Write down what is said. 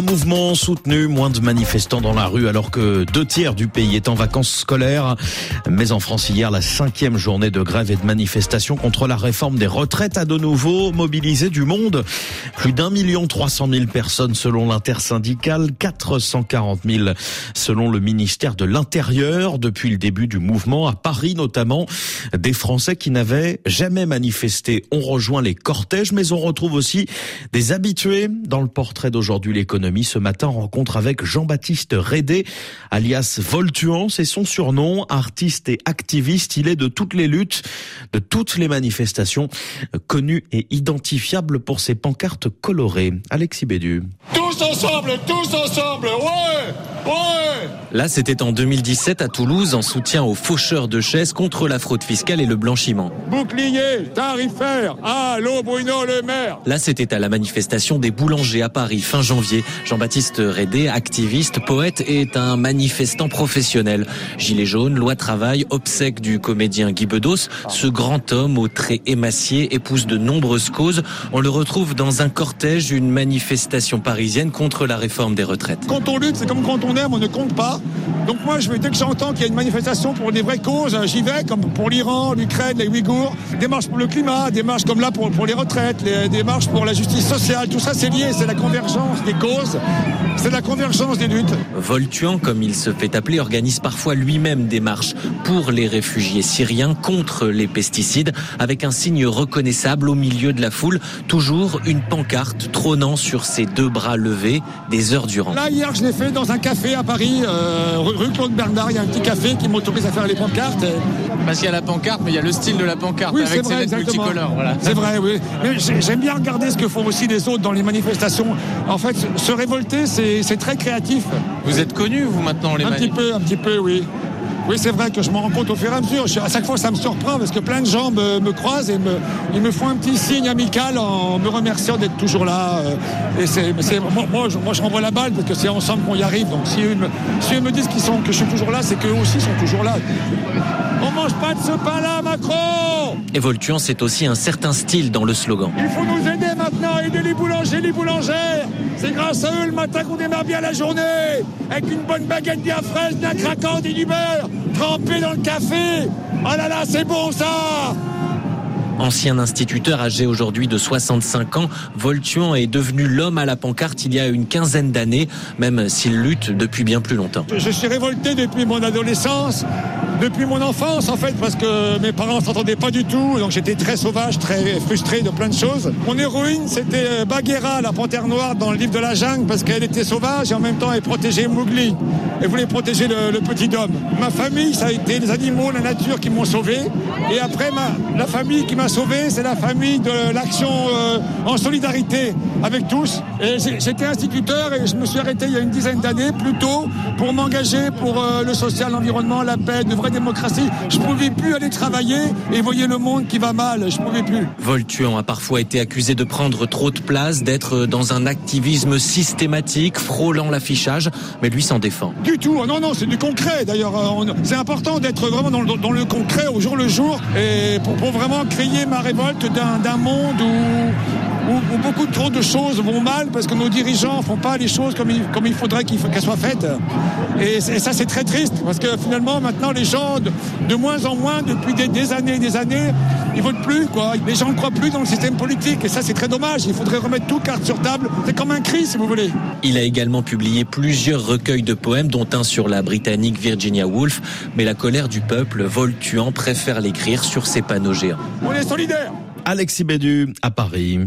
Un mouvement soutenu, moins de manifestants dans la rue alors que deux tiers du pays est en vacances scolaires. Mais en France hier, la cinquième journée de grève et de manifestation contre la réforme des retraites a de nouveau mobilisé du monde. Plus d'un million trois cent mille personnes selon l'intersyndicale, 440 000 selon le ministère de l'Intérieur. Depuis le début du mouvement, à Paris notamment, des Français qui n'avaient jamais manifesté ont rejoint les cortèges, mais on retrouve aussi des habitués dans le portrait d'aujourd'hui l'économie ce matin, rencontre avec Jean-Baptiste Rédé, alias Voltuan, c'est son surnom, artiste et activiste. Il est de toutes les luttes, de toutes les manifestations, connu et identifiable pour ses pancartes colorées. Alexis Bédu. Tous ensemble, tous ensemble, ouais, ouais. Là, c'était en 2017 à Toulouse, en soutien aux faucheurs de chaises contre la fraude fiscale et le blanchiment. Bouclier tarifaire, allô Bruno Le Maire. Là, c'était à la manifestation des boulangers à Paris fin janvier. Jean-Baptiste Rédé, activiste, poète, est un manifestant professionnel. Gilet jaune, loi travail, obsèque du comédien Guy Bedos. Ce grand homme aux traits émaciés épouse de nombreuses causes. On le retrouve dans un cortège, une manifestation parisienne contre la réforme des retraites. Quand on lutte, c'est comme quand on aime, on ne compte pas. Donc moi, je, dès que j'entends qu'il y a une manifestation pour des vraies causes, j'y vais, comme pour l'Iran, l'Ukraine, les Ouïghours, des marches pour le climat, des marches comme là pour, pour les retraites, des marches pour la justice sociale, tout ça c'est lié, c'est la convergence des causes, c'est la convergence des luttes. Voltuan, comme il se fait appeler, organise parfois lui-même des marches pour les réfugiés syriens contre les pesticides, avec un signe reconnaissable au milieu de la foule, toujours une pancarte trônant sur ses deux bras levés des heures durant. Là, hier, je l'ai fait dans un café à Paris, euh, rue Claude Bernard, il y a un petit café qui m'autorise à faire les pancartes. Parce qu'il y a la pancarte, mais il y a le style de la pancarte oui, avec vrai, ses lettres multicolores. Voilà. C'est vrai, oui. Mais j'aime bien regarder ce que font aussi les autres dans les manifestations. En fait, se révolter, c'est très créatif. Vous êtes connu, vous, maintenant, les Un petit peu, un petit peu, oui. Oui, c'est vrai que je m'en rends compte au fur et à mesure. À chaque fois, ça me surprend parce que plein de gens me, me croisent et me, ils me font un petit signe amical en me remerciant d'être toujours là. Et c'est, moi, moi, je, moi, je renvoie la balle parce que c'est ensemble qu'on y arrive. Donc, si eux me, si eux me disent qu'ils sont, que je suis toujours là, c'est qu'eux aussi sont toujours là. On mange pas de ce pain-là, Macron Et Voltuan, c'est aussi un certain style dans le slogan. Il faut nous aider maintenant, aider les boulangers, les boulangères. C'est grâce à eux le matin qu'on démarre bien la journée. Avec une bonne baguette bien fraîche, bien craquante et du beurre. Trempé dans le café. Oh là là, c'est bon ça Ancien instituteur âgé aujourd'hui de 65 ans, Voltuan est devenu l'homme à la pancarte il y a une quinzaine d'années, même s'il lutte depuis bien plus longtemps. Je suis révolté depuis mon adolescence, depuis mon enfance en fait, parce que mes parents s'entendaient pas du tout, donc j'étais très sauvage, très frustré de plein de choses. Mon héroïne, c'était Bagheera, la panthère noire dans le livre de la jungle, parce qu'elle était sauvage et en même temps elle protégeait Mowgli. Elle voulait protéger le, petit homme. Ma famille, ça a été les animaux, la nature qui m'ont sauvé. Et après, ma, la famille qui m'a sauvé, c'est la famille de l'action euh, en solidarité avec tous. Et j'étais instituteur et je me suis arrêté il y a une dizaine d'années, plus tôt, pour m'engager pour euh, le social, l'environnement, la paix, de démocratie. Je ne pouvais plus aller travailler et voyez le monde qui va mal. Je ne pouvais plus. Voltuan a parfois été accusé de prendre trop de place, d'être dans un activisme systématique, frôlant l'affichage, mais lui s'en défend. Du tout. Oh non, non, c'est du concret. D'ailleurs, c'est important d'être vraiment dans le, dans le, concret au jour le jour et pour, pour vraiment créer ma révolte d'un monde où, où, où, beaucoup trop de choses vont mal parce que nos dirigeants font pas les choses comme il, comme il faudrait qu'elles qu soient faites. Et, et ça, c'est très triste parce que finalement, maintenant, les gens, de, de moins en moins, depuis des, des, années et des années, ils votent plus. Quoi. Les gens ne croient plus dans le système politique et ça, c'est très dommage. Il faudrait remettre tout carte sur table. C'est comme un cri, si vous voulez. Il a également publié plusieurs recueils de poèmes, dont un sur la britannique Virginia Woolf. Mais la colère du peuple, Voltuan préfère l'écrire sur ses panneaux géants. On est solidaires Alexis Bédu à Paris.